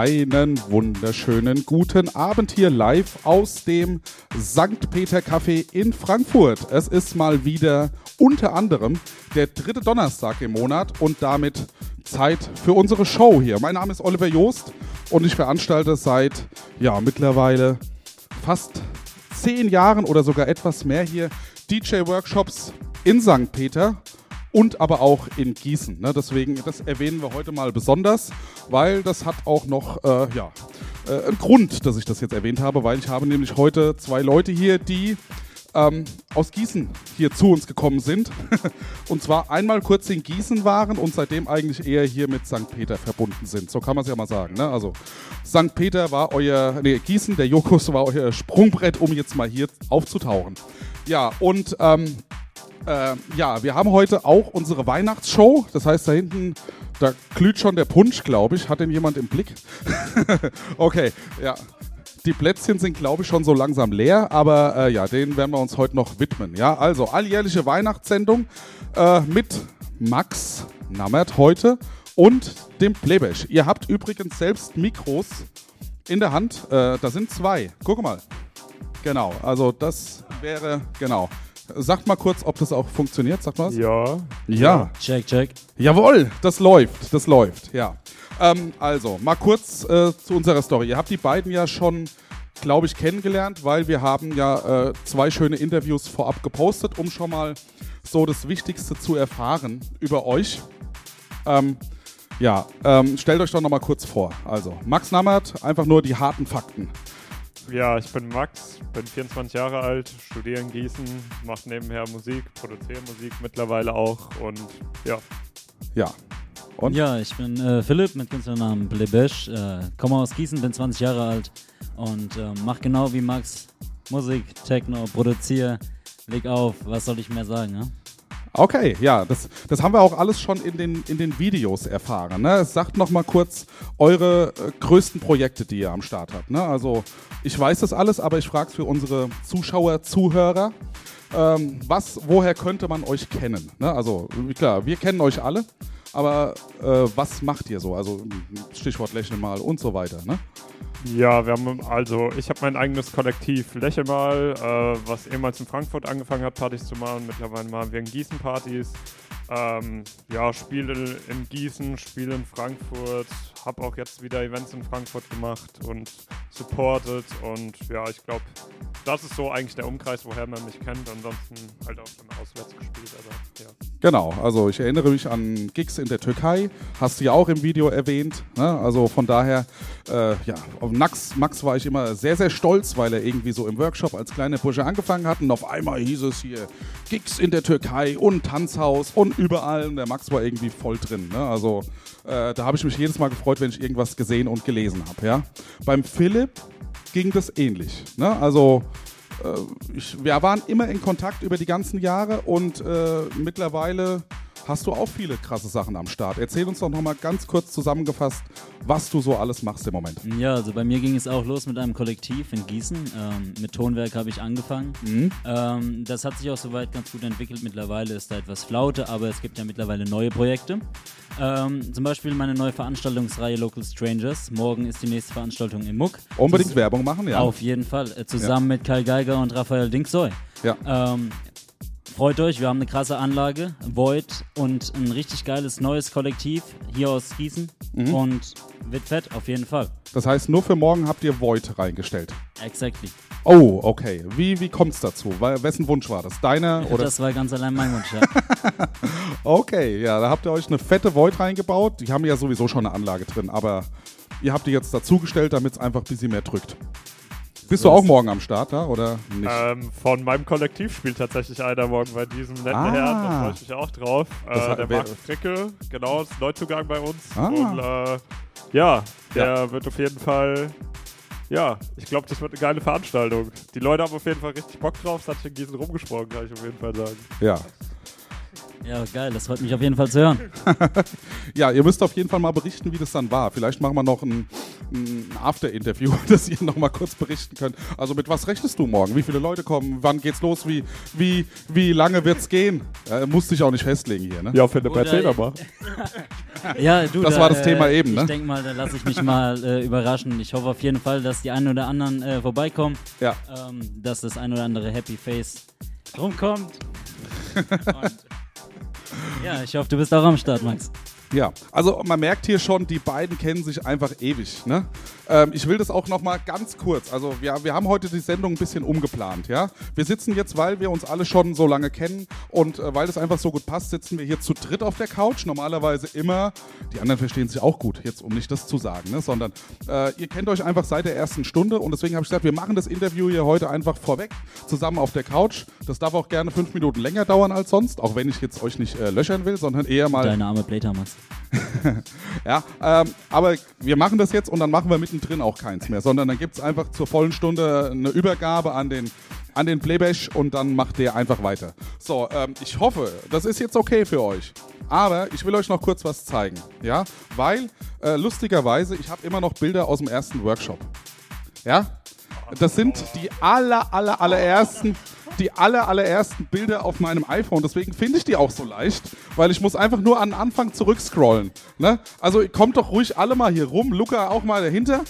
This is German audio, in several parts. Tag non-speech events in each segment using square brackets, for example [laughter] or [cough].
Einen wunderschönen guten Abend hier live aus dem St. Peter Café in Frankfurt. Es ist mal wieder unter anderem der dritte Donnerstag im Monat und damit Zeit für unsere Show hier. Mein Name ist Oliver Joost und ich veranstalte seit ja mittlerweile fast zehn Jahren oder sogar etwas mehr hier DJ-Workshops in St. Peter und aber auch in Gießen. Ne? Deswegen, das erwähnen wir heute mal besonders, weil das hat auch noch äh, ja, äh, einen Grund, dass ich das jetzt erwähnt habe, weil ich habe nämlich heute zwei Leute hier, die ähm, aus Gießen hier zu uns gekommen sind. [laughs] und zwar einmal kurz in Gießen waren und seitdem eigentlich eher hier mit St. Peter verbunden sind. So kann man es ja mal sagen. Ne? Also St. Peter war euer, nee, Gießen, der Jokus war euer Sprungbrett, um jetzt mal hier aufzutauchen. Ja, und ähm, äh, ja, wir haben heute auch unsere Weihnachtsshow. Das heißt, da hinten, da glüht schon der Punsch, glaube ich. Hat den jemand im Blick? [laughs] okay, ja. Die Plätzchen sind, glaube ich, schon so langsam leer, aber äh, ja, denen werden wir uns heute noch widmen. Ja, also alljährliche Weihnachtssendung äh, mit Max Nammert heute und dem Plebesch. Ihr habt übrigens selbst Mikros in der Hand. Äh, da sind zwei. Guck mal. Genau, also das wäre, genau. Sagt mal kurz, ob das auch funktioniert. Sagt mal Ja. Ja. Check, check. Jawohl, das läuft, das läuft, ja. Ähm, also, mal kurz äh, zu unserer Story. Ihr habt die beiden ja schon, glaube ich, kennengelernt, weil wir haben ja äh, zwei schöne Interviews vorab gepostet, um schon mal so das Wichtigste zu erfahren über euch. Ähm, ja, ähm, stellt euch doch noch mal kurz vor. Also, Max Nammert, einfach nur die harten Fakten. Ja, ich bin Max, bin 24 Jahre alt, studiere in Gießen, mache nebenher Musik, produziere Musik mittlerweile auch und ja. Ja. Und? Ja, ich bin äh, Philipp mit Künstlernamen Blebesch, äh, komme aus Gießen, bin 20 Jahre alt und äh, mache genau wie Max Musik, Techno, produziere, leg auf, was soll ich mehr sagen, ne? Okay, ja, das, das haben wir auch alles schon in den, in den Videos erfahren. Ne? Sagt noch mal kurz eure äh, größten Projekte, die ihr am Start habt. Ne? Also ich weiß das alles, aber ich frage es für unsere Zuschauer, Zuhörer. Ähm, was, woher könnte man euch kennen? Ne? Also klar, wir kennen euch alle, aber äh, was macht ihr so? Also Stichwort Lächeln mal und so weiter. Ne? Ja, wir haben also, ich habe mein eigenes Kollektiv Lächel mal, äh, was ehemals in Frankfurt angefangen hat, Partys zu machen. Mittlerweile machen wir in Gießen Partys. Ähm, ja, spiele in Gießen, spiele in Frankfurt, habe auch jetzt wieder Events in Frankfurt gemacht und supported und ja, ich glaube, das ist so eigentlich der Umkreis, woher man mich kennt. Ansonsten halt auch schon auswärts gespielt, aber ja. Genau, also ich erinnere mich an Gigs in der Türkei, hast du ja auch im Video erwähnt. Ne? Also von daher, äh, ja, auf Max, Max war ich immer sehr, sehr stolz, weil er irgendwie so im Workshop als kleiner Bursche angefangen hat und auf einmal hieß es hier Gigs in der Türkei und Tanzhaus und überall und der Max war irgendwie voll drin. Ne? Also äh, da habe ich mich jedes Mal gefreut, wenn ich irgendwas gesehen und gelesen habe. Ja? Beim Philipp ging das ähnlich. Ne? Also ich, wir waren immer in Kontakt über die ganzen Jahre und äh, mittlerweile hast du auch viele krasse Sachen am Start. Erzähl uns doch nochmal ganz kurz zusammengefasst, was du so alles machst im Moment. Ja, also bei mir ging es auch los mit einem Kollektiv in Gießen. Ähm, mit Tonwerk habe ich angefangen. Mhm. Ähm, das hat sich auch soweit ganz gut entwickelt. Mittlerweile ist da etwas Flaute, aber es gibt ja mittlerweile neue Projekte. Ähm, zum Beispiel meine neue Veranstaltungsreihe Local Strangers. Morgen ist die nächste Veranstaltung im Muck. Unbedingt Zus- Werbung machen, ja. Auf jeden Fall. Äh, zusammen mit Kai Geiger und Raphael Dinksoy. Ja. Ähm, freut euch, wir haben eine krasse Anlage, Void und ein richtig geiles neues Kollektiv hier aus Gießen. Mhm. Und wird fett, auf jeden Fall. Das heißt, nur für morgen habt ihr Void reingestellt. Exactly. Oh, okay. Wie, wie kommt es dazu? Wessen Wunsch war das? Deiner oder? das war ganz allein mein Wunsch. Ja. [laughs] Okay, ja, da habt ihr euch eine fette Void reingebaut. Die haben ja sowieso schon eine Anlage drin, aber ihr habt die jetzt dazugestellt, damit es einfach ein bisschen mehr drückt. Bist du auch morgen am Start, da, oder nicht? Ähm, von meinem Kollektiv spielt tatsächlich einer morgen bei diesem netten Ah. Herrn, da freue ich mich auch drauf. Das hat- Äh, der Marc Fricke, genau, ist Neuzugang bei uns. Ah. Und äh, ja, der wird auf jeden Fall, ja, ich glaube, das wird eine geile Veranstaltung. Die Leute haben auf jeden Fall richtig Bock drauf, es hat sich in Gießen rumgesprochen, kann ich auf jeden Fall sagen. Ja. Ja, geil, das freut mich auf jeden Fall zu hören. [laughs] Ja, ihr müsst auf jeden Fall mal berichten, wie das dann war. Vielleicht machen wir noch ein, ein After-Interview, [laughs] dass ihr noch mal kurz berichten könnt. Also mit was rechnest du morgen? Wie viele Leute kommen? Wann geht's los? Wie, wie, wie lange wird's gehen? Äh, musst dich auch nicht festlegen hier, ne? Ja, Philipp, Oder- erzähl doch mal. Ja, du, Das da, war das äh, Thema eben, ich ne? Ich denke mal, da lasse ich mich mal äh, überraschen. Ich hoffe auf jeden Fall, dass die einen oder anderen äh, vorbeikommen, Ja. ähm, dass das ein oder andere Happy Face rumkommt. [laughs] Und, ja, ich hoffe, du bist auch am Start, Max. Ja, also man merkt hier schon, die beiden kennen sich einfach ewig. Ne? Ähm, ich will das auch noch mal ganz kurz. Also wir, wir haben heute die Sendung ein bisschen umgeplant. Ja, wir sitzen jetzt, weil wir uns alle schon so lange kennen und äh, weil das einfach so gut passt, sitzen wir hier zu dritt auf der Couch. Normalerweise immer. Die anderen verstehen sich auch gut. Jetzt um nicht das zu sagen, ne? sondern äh, ihr kennt euch einfach seit der ersten Stunde und deswegen habe ich gesagt, wir machen das Interview hier heute einfach vorweg zusammen auf der Couch. Das darf auch gerne fünf Minuten länger dauern als sonst, auch wenn ich jetzt euch nicht äh, löchern will, sondern eher mal Deine arme Blätter, Max. [laughs] ja, ähm, aber wir machen das jetzt und dann machen wir mittendrin auch keins mehr, sondern dann gibt es einfach zur vollen Stunde eine Übergabe an den, an den Playbash und dann macht der einfach weiter. So, ähm, ich hoffe, das ist jetzt okay für euch. Aber ich will euch noch kurz was zeigen, ja, weil äh, lustigerweise, ich habe immer noch Bilder aus dem ersten Workshop. Ja, das sind die aller, aller, allerersten, die aller, allerersten Bilder auf meinem iPhone. Deswegen finde ich die auch so leicht, weil ich muss einfach nur an den Anfang zurückscrollen. Ne? Also kommt doch ruhig alle mal hier rum. Luca auch mal dahinter.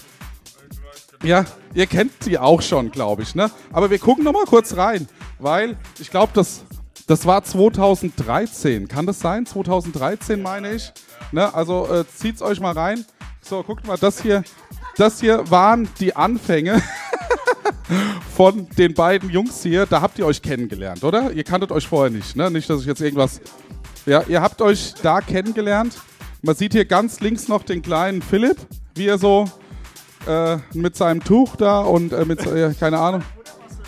Ja, ihr kennt die auch schon, glaube ich. Ne? Aber wir gucken noch mal kurz rein, weil ich glaube, das, das war 2013. Kann das sein? 2013 meine ich. Ne? Also äh, zieht's euch mal rein. So, guckt mal, das hier, das hier waren die Anfänge [laughs] von den beiden Jungs hier. Da habt ihr euch kennengelernt, oder? Ihr kanntet euch vorher nicht, ne? Nicht, dass ich jetzt irgendwas. Ja, ihr habt euch da kennengelernt. Man sieht hier ganz links noch den kleinen Philipp, wie er so äh, mit seinem Tuch da und äh, mit, äh, keine Ahnung,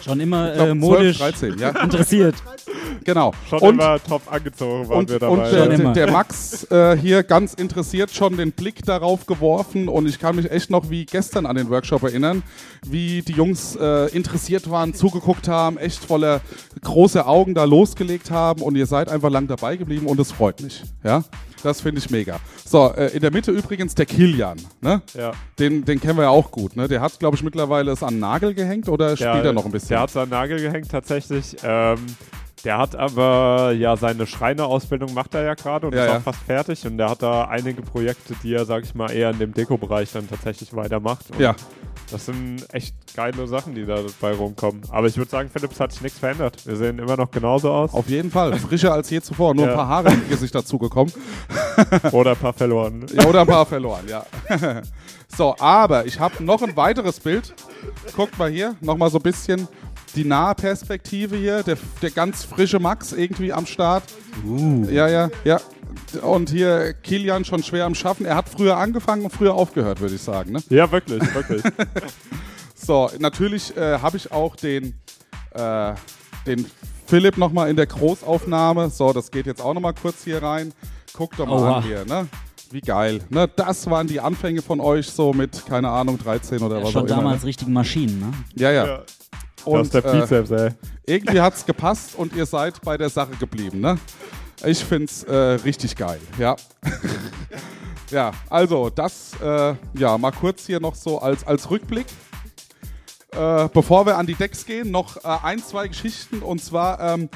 Schon immer ich glaub, äh, 12, modisch 13, ja, interessiert. [laughs] genau. Schon und immer top angezogen waren und, wir und dabei. der, immer. der Max äh, hier ganz interessiert schon den Blick darauf geworfen und ich kann mich echt noch wie gestern an den Workshop erinnern, wie die Jungs äh, interessiert waren, zugeguckt haben, echt voller große Augen da losgelegt haben und ihr seid einfach lang dabei geblieben und es freut mich. Ja, das finde ich mega. So, äh, in der Mitte übrigens der Kilian, ne? ja. Den, den kennen wir ja auch gut, ne? Der hat, glaube ich, mittlerweile es an den Nagel gehängt oder spielt er noch ein bisschen? Der hat seinen Nagel gehängt tatsächlich. Ähm, der hat aber ja seine Schreinerausbildung macht er ja gerade und Ja, ist ja. auch fast fertig und der hat da einige Projekte, die er, sag ich mal, eher in dem Deko-Bereich dann tatsächlich weitermacht. Ja, Das sind echt geile Sachen, die da dabei rumkommen. Aber ich würde sagen, Philips hat sich nichts verändert. Wir sehen immer noch genauso aus. auf jeden Fall. Frischer als je zuvor. Nur Ja. ein paar Haare im Gesicht dazugekommen. [laughs] Oder ein paar verloren. Ja, oder ein paar verloren, ja. [laughs] so, aber ich habe noch ein weiteres Bild. Guckt mal hier, nochmal so ein bisschen die nahe Perspektive hier. Der, der ganz frische Max irgendwie am Start. Ja, ja, ja. Und hier Kilian schon schwer am Schaffen. Er hat früher angefangen und früher aufgehört, würde ich sagen. Ne? Ja, wirklich, wirklich. [laughs] So, natürlich äh, habe ich auch den, äh, den Philipp nochmal in der Großaufnahme. So, das geht jetzt auch nochmal kurz hier rein. Guckt doch mal Oha. an hier, ne? Wie geil. Ne? Das waren die Anfänge von euch so mit, keine Ahnung, 13 oder Ja, was schon auch immer. damals Ne? richtigen Maschinen, ne? Ja, ja. ja. Und das ist der äh, Bizeps, ey. irgendwie hat es gepasst und ihr seid bei der Sache geblieben, ne? Ich find's äh, richtig geil, ja. [laughs] ja, also das, äh, ja, mal kurz hier noch so als, als Rückblick. Äh, bevor wir an die Decks gehen, noch äh, ein, zwei Geschichten und zwar, ähm,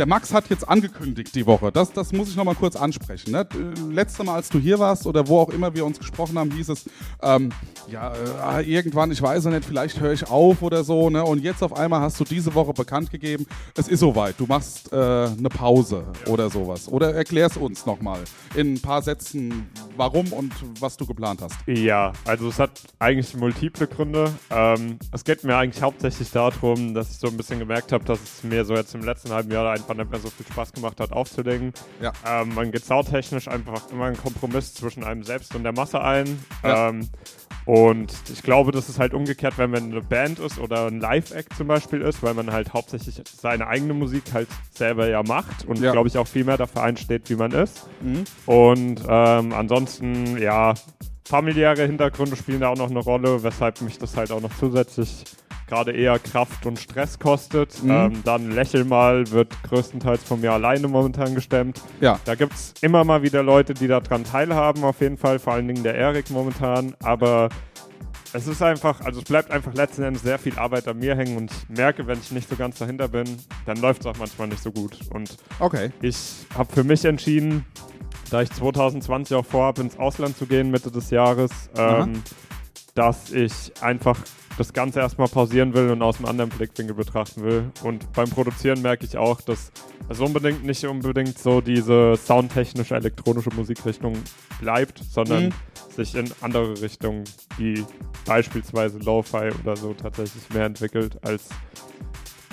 der Max hat jetzt angekündigt die Woche, das, das muss ich noch mal kurz ansprechen. Ne? Letztes Mal, als du hier warst oder wo auch immer wir uns gesprochen haben, hieß es, ähm, ja, äh, irgendwann, ich weiß ja nicht, vielleicht höre ich auf oder so. Ne? Und jetzt auf einmal hast du diese Woche bekannt gegeben, es ist soweit, du machst äh, eine Pause oder sowas. Oder erklär's uns nochmal in ein paar Sätzen, warum und was du geplant hast. Ja, also es hat eigentlich multiple Gründe. Ähm, es geht mir eigentlich hauptsächlich darum, dass ich so ein bisschen gemerkt habe, dass es mir so jetzt im letzten halben Jahr einfach nicht mehr so viel Spaß gemacht hat, aufzulegen. Ja. Ähm, man geht soundtechnisch einfach immer einen Kompromiss zwischen einem selbst und der Masse ein. Ja. Ähm, und ich glaube, das ist halt umgekehrt, wenn man eine Band ist oder ein Live-Act zum Beispiel ist, weil man halt hauptsächlich seine eigene Musik halt selber ja macht und Ja. glaube ich auch viel mehr dafür einsteht, wie man ist. Mhm. Und ähm, ansonsten, ja, familiäre Hintergründe spielen da auch noch eine Rolle, weshalb mich das halt auch noch zusätzlich gerade eher Kraft und Stress kostet. Mhm. Ähm, dann Lächel mal wird größtenteils von mir alleine momentan gestemmt. Ja. Da gibt es immer mal wieder Leute, die daran teilhaben, auf jeden Fall, vor allen Dingen der Erik momentan. Aber es ist einfach, also es bleibt einfach letzten Endes sehr viel Arbeit an mir hängen und ich merke, wenn ich nicht so ganz dahinter bin, dann läuft es auch manchmal nicht so gut. Und Okay. ich habe für mich entschieden, da ich 2020 auch vorhabe, ins Ausland zu gehen, Mitte des Jahres, ähm, dass ich einfach das Ganze erstmal pausieren will und aus einem anderen Blickwinkel betrachten will. Und beim Produzieren merke ich auch, dass es unbedingt nicht unbedingt so diese soundtechnische elektronische Musikrichtung bleibt, sondern Mhm. sich in andere Richtungen, wie beispielsweise Lo-Fi oder so, tatsächlich mehr entwickelt als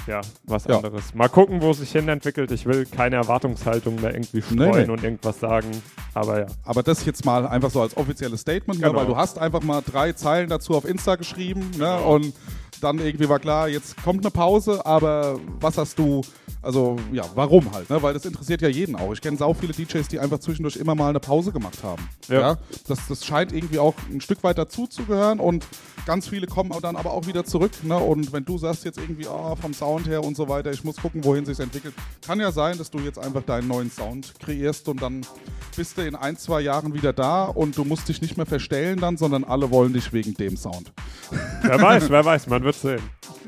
ja, was Ja. anderes. Mal gucken, wo es sich hin entwickelt. Ich will keine Erwartungshaltung da irgendwie Nee, streuen nee. und irgendwas sagen. Aber ja. Aber das jetzt mal einfach so als offizielles Statement, ne, Genau. weil du hast einfach mal drei Zeilen dazu auf Insta geschrieben ne, und dann irgendwie war klar, jetzt kommt eine Pause, aber was hast du, also ja, warum halt, ne? weil das interessiert ja jeden auch. Ich kenne sau viele DJs, die einfach zwischendurch immer mal eine Pause gemacht haben. Ja. Ja. Das, das scheint irgendwie auch ein Stück weit dazu zu gehören und ganz viele kommen dann aber auch wieder zurück. Ne? Und wenn du sagst jetzt irgendwie, oh, vom Sound her und so weiter, ich muss gucken, wohin sich entwickelt, kann ja sein, dass du jetzt einfach deinen neuen Sound kreierst und dann bist du in ein, zwei Jahren wieder da und du musst dich nicht mehr verstellen dann, sondern alle wollen dich wegen dem Sound. Wer weiß, wer weiß, man wird sehen.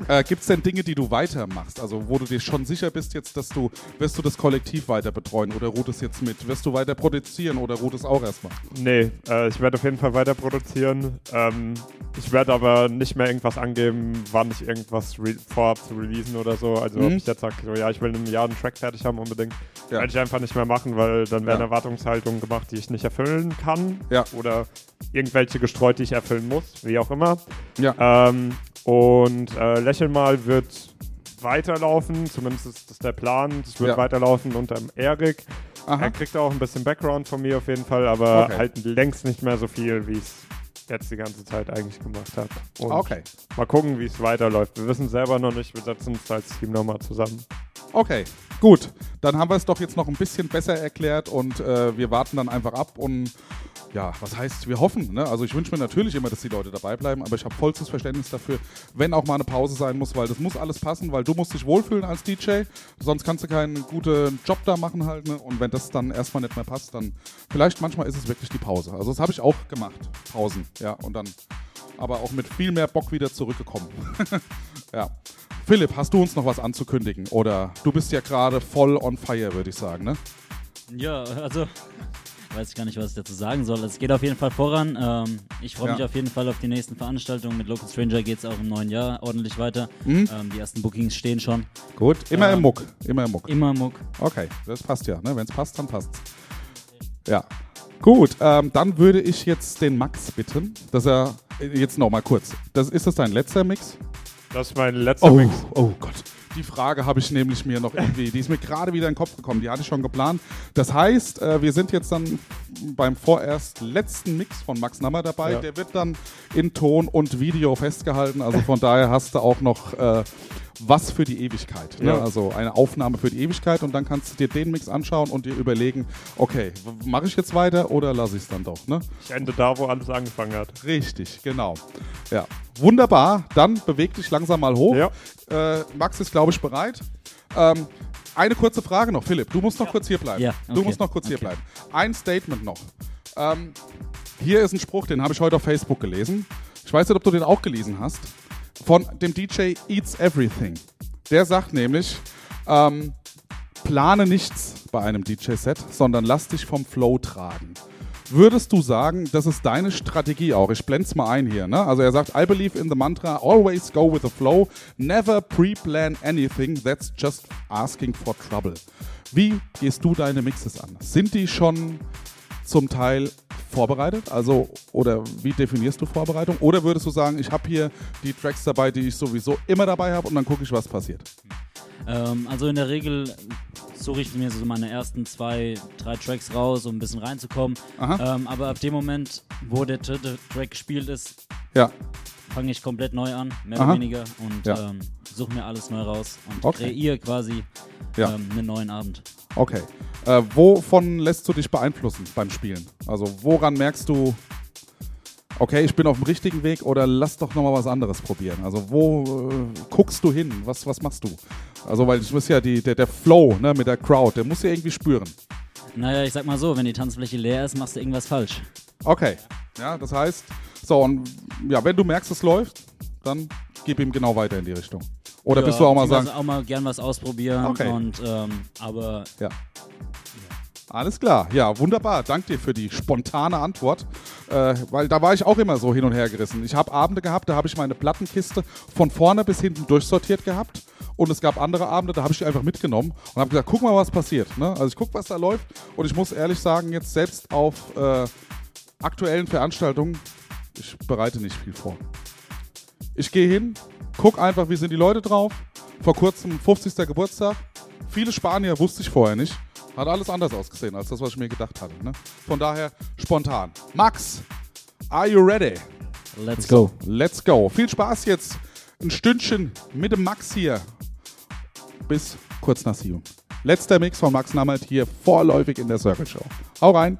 Äh, Gibt es denn Dinge, die du weitermachst? Also wo du dir schon sicher bist jetzt, dass du, wirst du das Kollektiv weiter betreuen oder ruht es jetzt mit? Wirst du weiter produzieren oder ruht es auch erstmal? Nee, äh, ich werde auf jeden Fall weiter produzieren. Ähm, ich werde aber nicht mehr irgendwas angeben, wann ich irgendwas vorhab zu releasen oder so. Also Mhm. ob ich jetzt sage, so, ja, ich will in einem Jahr einen Track fertig haben unbedingt, Ja. werde ich einfach nicht mehr machen, weil dann werden Ja. Erwartungshaltungen gemacht, die ich nicht erfüllen kann. Ja. Oder irgendwelche gestreut, die ich erfüllen muss, wie auch immer. Ja. Ähm, und äh, Lächeln mal wird weiterlaufen, zumindest ist das der Plan. Es wird Ja. weiterlaufen unter Erik. Er kriegt auch ein bisschen Background von mir auf jeden Fall, aber Okay. halt längst nicht mehr so viel, wie es jetzt die ganze Zeit eigentlich gemacht hat. Und Okay. Mal gucken, wie es weiterläuft. Wir wissen selber noch nicht, wir setzen uns als Team nochmal zusammen. Okay, gut. Dann haben wir es doch jetzt noch ein bisschen besser erklärt und äh, wir warten dann einfach ab und ja, was heißt, wir hoffen. Ne? Also ich wünsche mir natürlich immer, dass die Leute dabei bleiben, aber ich habe vollstes Verständnis dafür, wenn auch mal eine Pause sein muss, weil das muss alles passen, weil du musst dich wohlfühlen als DJ, sonst kannst du keinen guten Job da machen halt. Ne? Und wenn das dann erstmal nicht mehr passt, dann vielleicht manchmal ist es wirklich die Pause. Also das habe ich auch gemacht, Pausen, ja, und dann aber auch mit viel mehr Bock wieder zurückgekommen. [laughs] ja. Philipp, hast du uns noch was anzukündigen? Oder du bist ja gerade voll on fire, würde ich sagen, ne? Ja, also weiß ich gar nicht, was ich dazu sagen soll. Es geht auf jeden Fall voran. Ähm, ich freue Ja. mich auf jeden Fall auf die nächsten Veranstaltungen. Mit Local Stranger geht es auch im neuen Jahr ordentlich weiter. Mhm. Ähm, die ersten Bookings stehen schon. Gut. Immer im Ähm, Muck. Immer im Muck. Immer Muck. Okay, das passt ja. Ne? Wenn es passt, dann passt's. Ja. Gut, ähm, dann würde ich jetzt den Max bitten, dass er äh, jetzt noch mal kurz. Das, ist das dein letzter Mix? Das ist mein letzter Oh, Mix. oh Gott. Die Frage habe ich nämlich mir noch irgendwie, die ist mir gerade wieder in den Kopf gekommen, die hatte ich schon geplant. Das heißt, äh, wir sind jetzt dann beim vorerst letzten Mix von Max Nammer dabei. Ja. Der wird dann in Ton und Video festgehalten. Also von daher hast du auch noch äh, was für die Ewigkeit. Ne? Ja. Also eine Aufnahme für die Ewigkeit und dann kannst du dir den Mix anschauen und dir überlegen, okay, mache ich jetzt weiter oder lasse ich es dann doch. Ne? Ich ende da, wo alles angefangen hat. Richtig, genau. Ja, wunderbar. Dann beweg dich langsam mal hoch. Ja. Äh, Max ist, glaube ich, bereit. Ähm, eine kurze Frage noch, Philipp. Du musst noch kurz hier bleiben. Ja, Du okay. musst noch kurz hier Okay. bleiben. Ein Statement noch. Ähm, hier ist ein Spruch, den habe ich heute auf Facebook gelesen. Ich weiß nicht, ob du den auch gelesen hast. Von dem DJ Eats Everything. Der sagt nämlich, ähm, plane nichts bei einem DJ-Set, sondern lass dich vom Flow tragen. Würdest du sagen, das ist deine Strategie auch? Ich blende es mal ein hier. Ne? Also er sagt, I believe in the mantra, always go with the flow, never pre-plan anything, that's just asking for trouble. Wie gehst du deine Mixes an? Sind die schon zum Teil vorbereitet? Also, oder wie definierst du Vorbereitung? Oder würdest du sagen, ich habe hier die Tracks dabei, die ich sowieso immer dabei habe und dann gucke ich, was passiert? Ähm, also in der Regel suche ich mir so meine ersten zwei, drei Tracks raus, um ein bisschen reinzukommen. Ähm, aber ab dem Moment, wo der dritte Track gespielt ist, Ja, fange ich komplett neu an, mehr Aha. oder weniger, und Ja. ähm, suche mir alles neu raus und Okay. kreiere quasi Ja. ähm, einen neuen Abend. Okay. Äh, wovon lässt du dich beeinflussen beim Spielen? Also, woran merkst du, okay, ich bin auf dem richtigen Weg oder lass doch nochmal was anderes probieren? Also wo äh, guckst du hin? Was, was machst du? Also weil ich muss ja die, der, der Flow ne, mit der Crowd, der muss ja irgendwie spüren. Naja, ich sag mal so, wenn die Tanzfläche leer ist, machst du irgendwas falsch. Okay, ja, das heißt, so und ja, wenn du merkst, es läuft, dann gib ihm genau weiter in die Richtung. Oder ja, bist du auch mal sagen, auch mal gern was ausprobieren Okay. und ähm, aber ja. Alles klar, ja, wunderbar. Dank dir für die spontane Antwort, äh, weil da war ich auch immer so hin und her gerissen. Ich habe Abende gehabt, da habe ich meine Plattenkiste von vorne bis hinten durchsortiert gehabt und es gab andere Abende, da habe ich die einfach mitgenommen und habe gesagt, guck mal, was passiert. Ne? Also ich gucke, was da läuft und ich muss ehrlich sagen, jetzt selbst auf äh, aktuellen Veranstaltungen, ich bereite nicht viel vor. Ich gehe hin, guck einfach, wie sind die Leute drauf. Vor kurzem 50. Geburtstag. Viele Spanier wusste ich vorher nicht. Hat alles anders ausgesehen als das, was ich mir gedacht hatte. Ne? Von daher spontan. Max, are you ready? let's go. Let's go. Viel Spaß jetzt. Ein Stündchen mit dem Max hier. Bis kurz nach sieben. Letzter Mix von Max Nammert hier vorläufig in der Circle Show. Hau rein.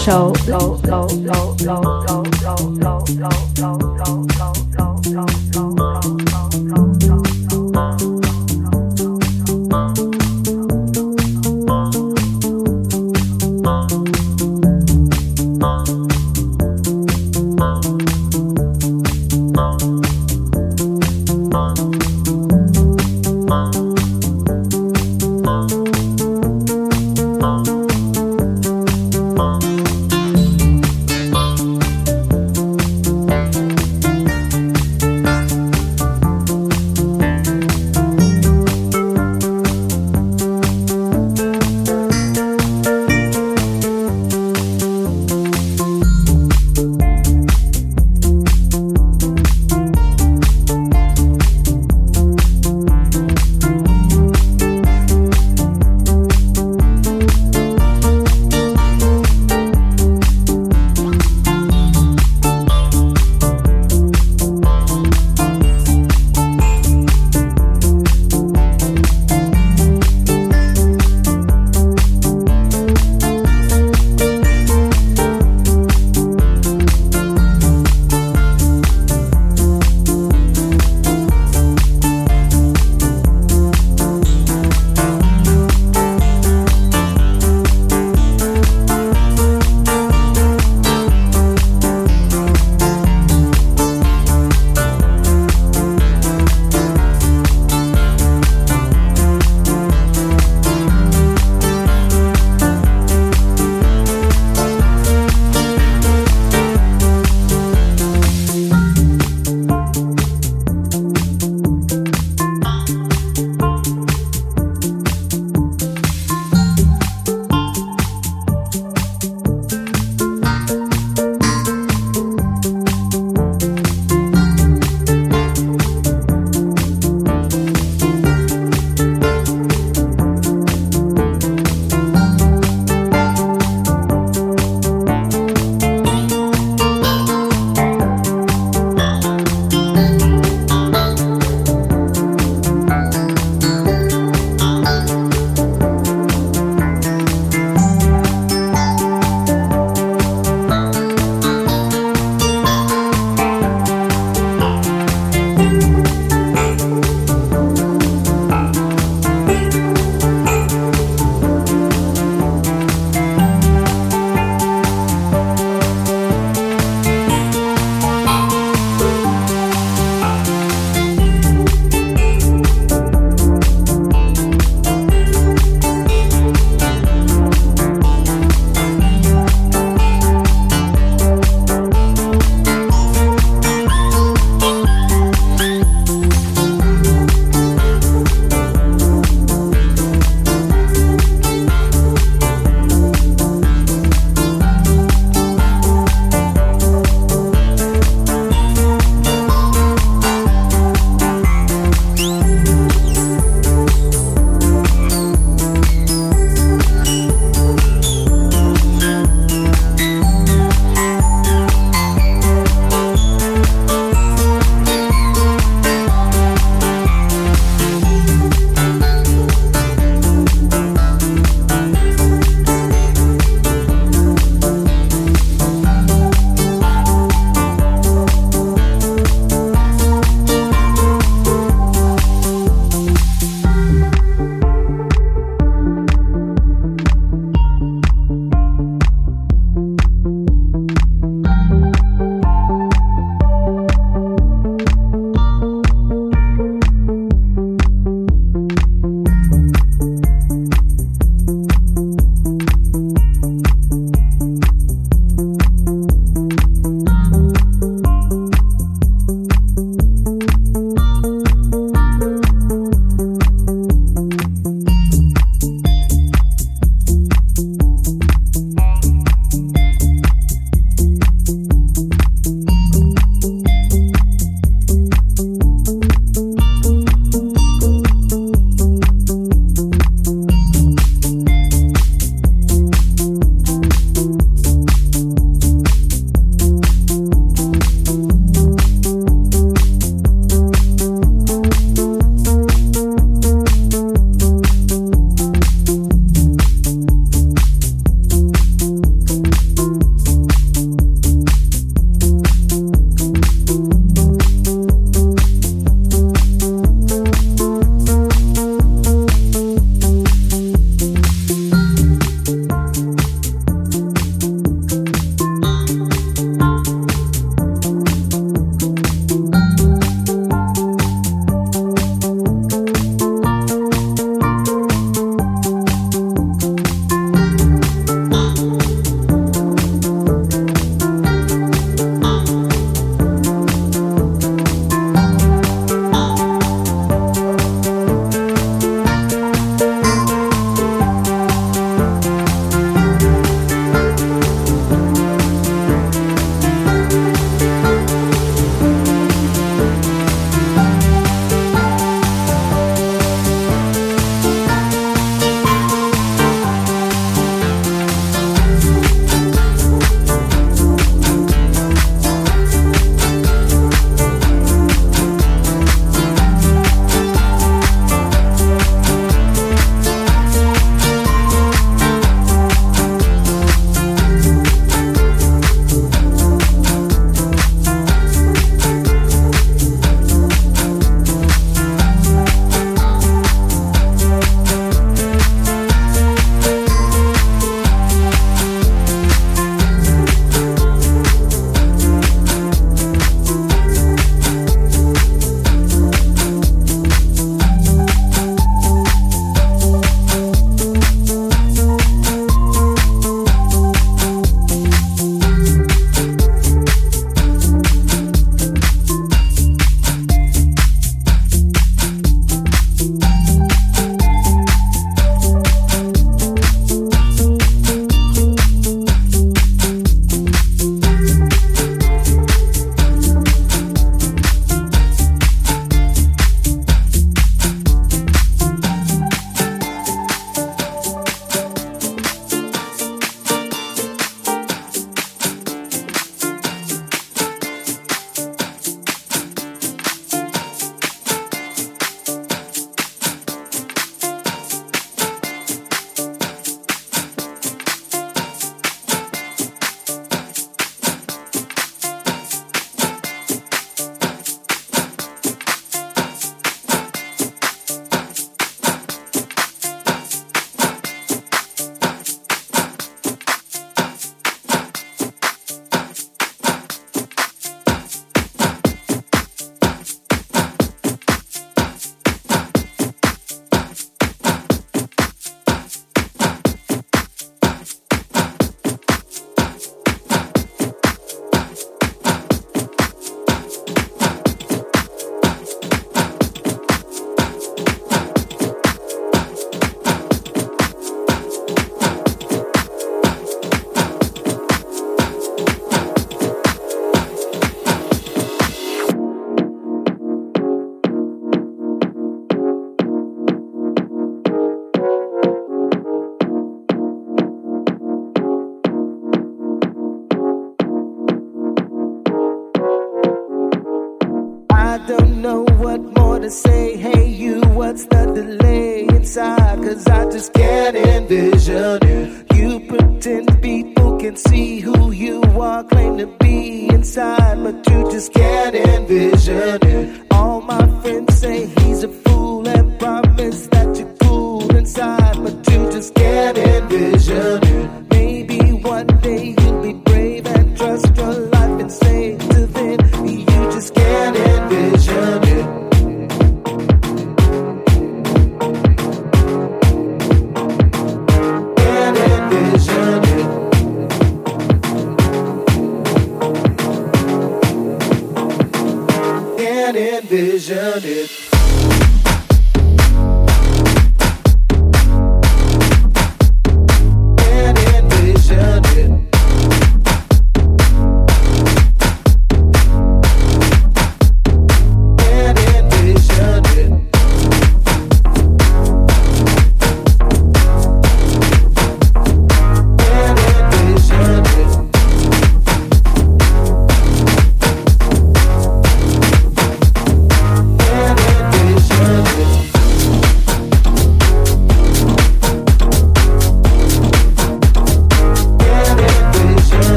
Circle Show.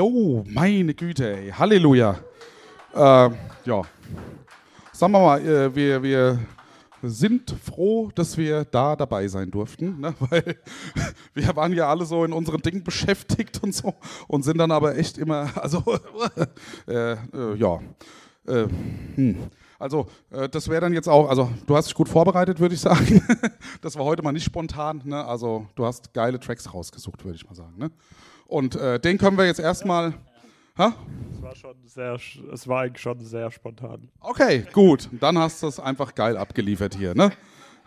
Jo, meine Güte, ey. Halleluja. Äh, ja. Sagen wir mal, äh, wir, wir sind froh, dass wir da dabei sein durften, ne? [laughs] weil wir waren ja alle so in unseren Dingen beschäftigt und so und sind dann aber echt immer, [laughs] also [laughs] äh, äh, ja, äh, hm. Also, äh, das wäre dann jetzt auch, also du hast dich gut vorbereitet, würde ich sagen. [laughs] das war heute mal nicht spontan, ne? Also, du hast geile Tracks rausgesucht, würde ich mal sagen, ne? Und äh, den können wir jetzt erstmal. Ha? Es war schon sehr, es war eigentlich schon sehr spontan. Okay, gut. Dann hast du es einfach geil abgeliefert hier, ne?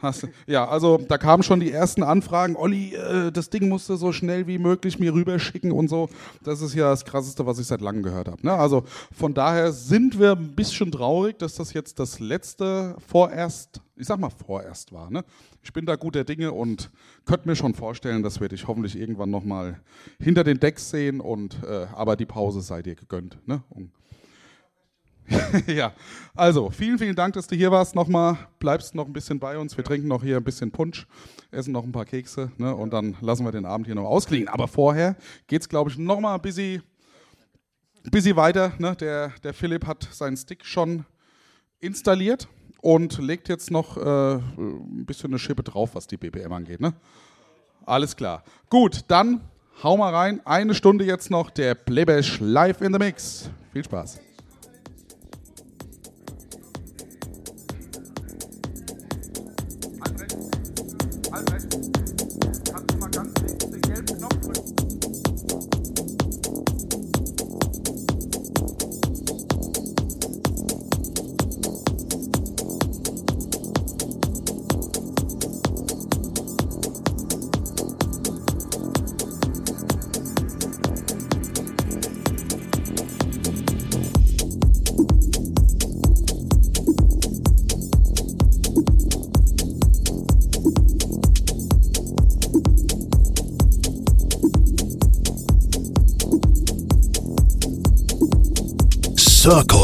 Hast, ja, also da kamen schon die ersten Anfragen. Olli, äh, das Ding musst du so schnell wie möglich mir rüberschicken und so. Das ist ja das Krasseste, was ich seit langem gehört habe. Ne? Also von daher sind wir ein bisschen traurig, dass das jetzt das letzte vorerst, ich sag mal vorerst war. Ne? Ich bin da guter Dinge und könnte mir schon vorstellen, dass wir dich hoffentlich irgendwann nochmal hinter den Decks sehen. Und, äh, aber die Pause sei dir gegönnt. Ne? Und [laughs] ja, also vielen, vielen Dank, dass du hier warst. Nochmal, bleibst noch ein bisschen bei uns. Wir trinken noch hier ein bisschen Punsch, essen noch ein paar Kekse ne, und dann lassen wir den Abend hier noch ausklingen. Aber vorher geht es, glaube ich, nochmal ein bisschen, bisschen weiter. Ne? Der, der Philipp hat seinen Stick schon installiert und legt jetzt noch äh, ein bisschen eine Schippe drauf, was die BPM angeht. Ne? Alles klar. Gut, dann hau mal rein. Eine Stunde jetzt noch der Playbash live in the Mix. Viel Spaß. Circle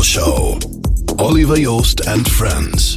Show. Oliver Joost and friends.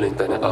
Die Hölle in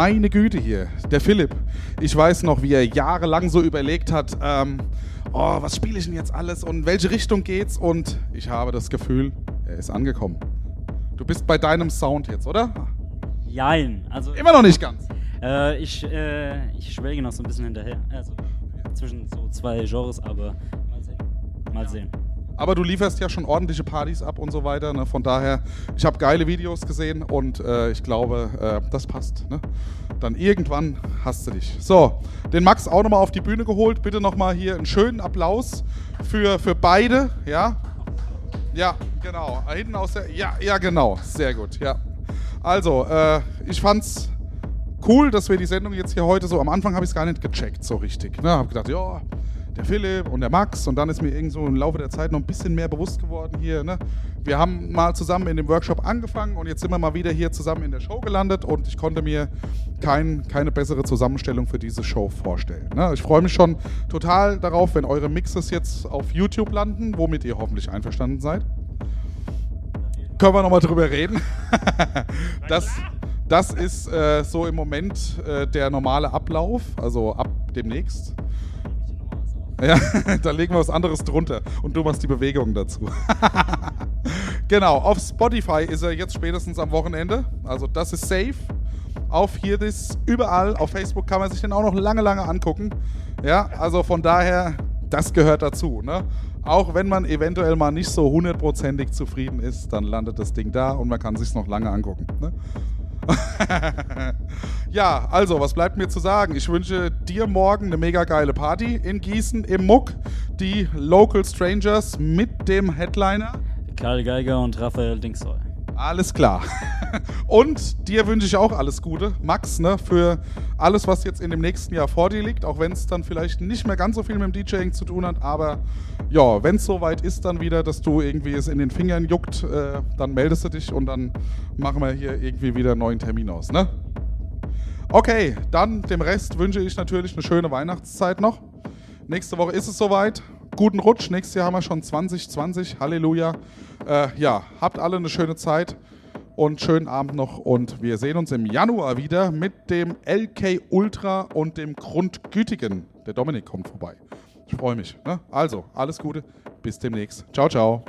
Meine Güte hier, der Philipp. Ich weiß noch, wie er jahrelang so überlegt hat, ähm, oh, was spiele ich denn jetzt alles und in welche Richtung geht's? Und ich habe das Gefühl, er ist angekommen. Du bist bei deinem Sound jetzt, oder? Jein. Also, Immer noch nicht ganz. äh, ich, äh, ich schwelge noch so ein bisschen hinterher. Also, zwischen so zwei Genres, aber mal sehen. Mal sehen. Aber du lieferst ja schon ordentliche Partys ab und so weiter. Ne? Von daher, ich habe geile Videos gesehen und äh, ich glaube, äh, das passt. Ne? Dann irgendwann hast du dich. So, den Max auch nochmal auf die Bühne geholt. Bitte nochmal hier einen schönen Applaus für, für beide. Ja, ja, genau. Da Hinten aus der. Ja, ja, genau. Sehr gut. Ja. Also, äh, ich fand's cool, dass wir die Sendung jetzt hier heute so. Am Anfang habe ich es gar nicht gecheckt, so richtig. Ne? Hab gedacht, ja, der Philipp und der Max. Und dann ist mir irgend so im Laufe der Zeit noch ein bisschen mehr bewusst geworden hier. Ne? Wir haben mal zusammen in dem Workshop angefangen und jetzt sind wir mal wieder hier zusammen in der Show gelandet und ich konnte mir kein, keine bessere Zusammenstellung für diese Show vorstellen. Ne? Ich freue mich schon total darauf, wenn eure Mixes jetzt auf YouTube landen, womit ihr hoffentlich einverstanden seid. Können wir nochmal drüber reden. [laughs] das, das ist äh, so im Moment äh, der normale Ablauf, also ab demnächst. Ja, [laughs] da legen wir was anderes drunter und du machst die Bewegungen dazu. [laughs] genau, auf Spotify ist er jetzt spätestens am Wochenende. Also das ist safe. Auf hier das überall. Auf Facebook kann man sich den auch noch lange, lange angucken. Ja, also von daher, das gehört dazu. Ne? Auch wenn man eventuell mal nicht so hundertprozentig zufrieden ist, dann landet das Ding da und man kann sich noch lange angucken. Ne? [laughs] ja, also, was bleibt mir zu sagen? Ich wünsche dir morgen eine mega geile Party in Gießen im Muck. Die Local Strangers mit dem Headliner. Karl Geiger und Raphael Dingsol. Alles klar. Und dir wünsche ich auch alles Gute, Max, ne, für alles, was jetzt in dem nächsten Jahr vor dir liegt, auch wenn es dann vielleicht nicht mehr ganz so viel mit dem DJing zu tun hat, aber ja, wenn es soweit ist dann wieder, dass du irgendwie es in den Fingern juckt, äh, dann meldest du dich und dann machen wir hier irgendwie wieder einen neuen Termin aus, ne? Okay, dann dem Rest wünsche ich natürlich eine schöne Weihnachtszeit noch. Nächste Woche ist es soweit. Guten Rutsch. Nächstes Jahr haben wir schon 2020. Halleluja. Äh, ja, habt alle eine schöne Zeit und schönen Abend noch. Und wir sehen uns im Januar wieder mit dem LK Ultra und dem Grundgütigen. Der Dominik kommt vorbei. Ich freue mich. Ne? Also, alles Gute. Bis demnächst. Ciao, ciao.